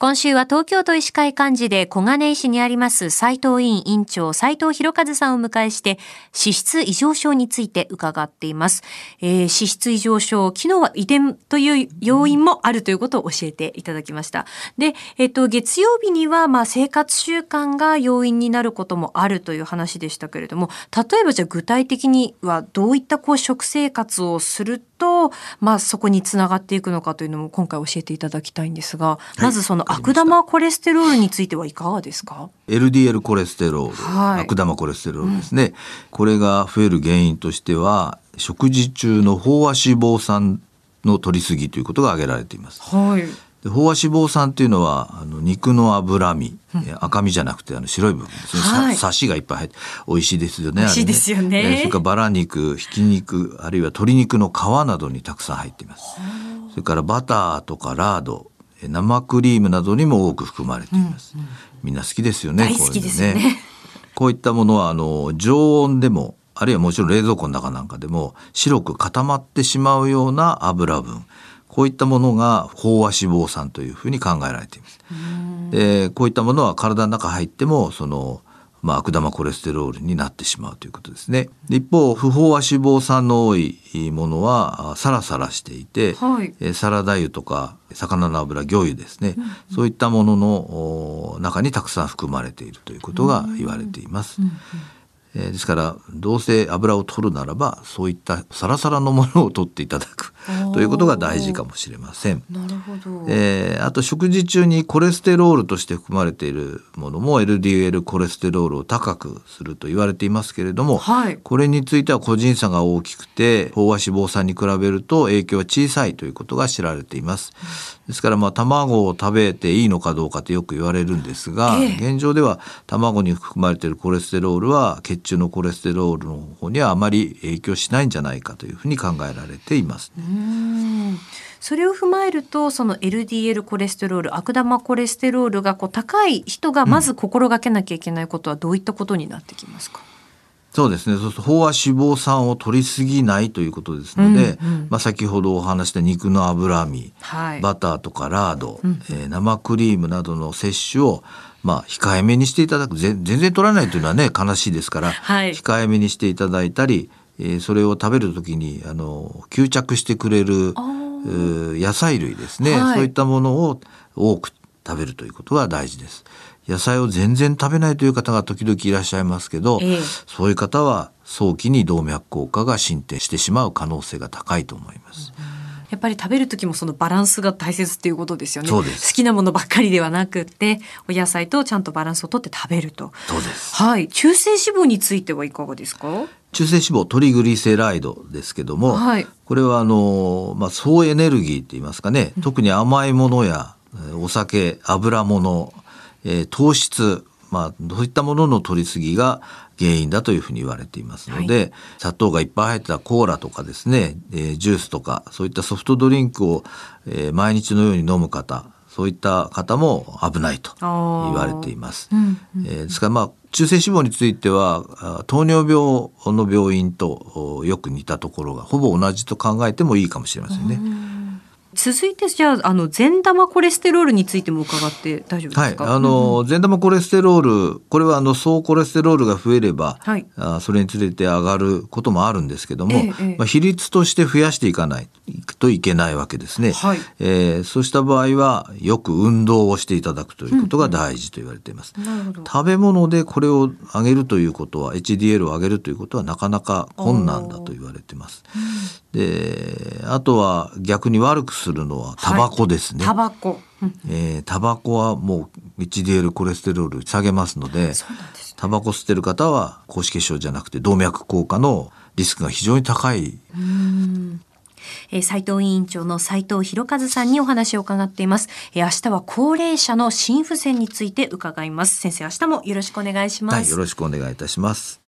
今週は東京都医師会幹事で小金井市にあります斉藤委員委員長斉藤博和さんを迎えして脂質異常症について伺っています。えー、脂質異常症、昨日は遺伝という要因もあるということを教えていただきました。で、えっ、と、月曜日にはまあ生活習慣が要因になることもあるという話でしたけれども、例えばじゃあ具体的にはどういったこう食生活をすると、まあそこにつながっていくのかというのも今回教えていただきたいんですが、まずその悪玉コレステロールについてはいかがですか？LDL コレステロール、はい。悪玉コレステロールですね、これが増える原因としては食事中の飽和脂肪酸の取りすぎということが挙げられています。はい。で飽和脂肪酸っていうのはあの肉の脂身、え赤身じゃなくてあの白い部分。ですね、はい。さサシがいっぱい入って美味しいですよね美味しいですよね。あれえーそれからバラ肉ひき肉あるいは鶏肉の皮などにたくさん入っています。それからバターとかラードえー生クリームなどにも多く含まれています、みんな好きですよね大好きですよね。こういうのこういったものはあの常温でもあるいはもちろん冷蔵庫の中なんかでも白く固まってしまうような油分こういったものが飽和脂肪酸というふうに考えられています。でこういったものは体の中入ってもその、まあ、悪玉コレステロールになってしまうということですね。で一方不飽和脂肪酸の多いものはあサラサラしていて、はい。えーサラダ油とか魚の油魚油ですね、そういったもののお中にたくさん含まれているということが言われています。えーですからどうせ油を取るならばそういったサラサラのものを取っていただくということが大事かもしれません。なるほど。えーあと食事中にコレステロールとして含まれているものも LDL コレステロールを高くすると言われていますけれども、はいこれについては個人差が大きくて飽和脂肪酸に比べると影響は小さいということが知られています。ですからまあ卵を食べていいのかどうかってよく言われるんですが、ええ現状では卵に含まれているコレステロールは血中のコレステロールの方にはあまり影響しないんじゃないかというふうに考えられています。うんそれを踏まえるとその LDL コレステロール悪玉コレステロールがこう高い人がまず心がけなきゃいけないことはどういったことになってきますか、そうですね。そうすると飽和脂肪酸を取りすぎないということですので、うんうん。まあ先ほどお話した肉の脂身、はい。バターとかラード、えー生クリームなどの摂取をまあ控えめにしていただく。ぜ全然取らないというのはね悲しいですから、はい。控えめにしていただいたり、えーそれを食べる時にあの吸着してくれる野菜類ですね、はい。そういったものを多く食べるということが大事です。野菜を全然食べないという方が時々いらっしゃいますけど、ええ。そういう方は早期に動脈硬化が進展してしまう可能性が高いと思います。やっぱり食べる時もそのバランスが大切っていうことですよね。好きなものばっかりではなくってお野菜とちゃんとバランスをとって食べると。そうです。はい。中性脂肪についてはいかがですか？中性脂肪トリグリセライドですけども、はい。これはあの、まあ、総エネルギーって言いますかね、特に甘いものやえーお酒油物、えー糖質まあ、そういったものの取りすぎが原因だというふうに言われていますので、砂糖がい。っぱい入ったコーラとかですね、えージュースとかそういったソフトドリンクを、えー毎日のように飲む方そういった方も危ないと言われています。うんえーですからまあ中性脂肪についてはあ糖尿病の病院とおよく似たところがほぼ同じと考えてもいいかもしれませんね。続いてじゃああの善玉コレステロールについても伺って大丈夫です、か、はいあの善玉コレステロールこれはあの総コレステロールが増えれば、はい。あそれにつれて上がることもあるんですけども、ええええ。まあ、比率として増やしていかないといけないわけですね。はい。えーそうした場合はよく運動をしていただくということが大事と言われています。なるほど。食べ物でこれを上げるということは HDL を上げるということはなかなか困難だと言われています。であとは逆に悪くするのはタバコですね。タバコ、うんえータバコはもう HDL コレステロール下げますので ね。タバコ吸ってる方は高脂血症じゃなくて動脈硬化のリスクが非常に高い。えー、斉藤委員長の斉藤博和さんにお話を伺っています、えー、明日は高齢者の心不全について伺います。先生明日もよろしくお願いします、はい、よろしくお願いいたします。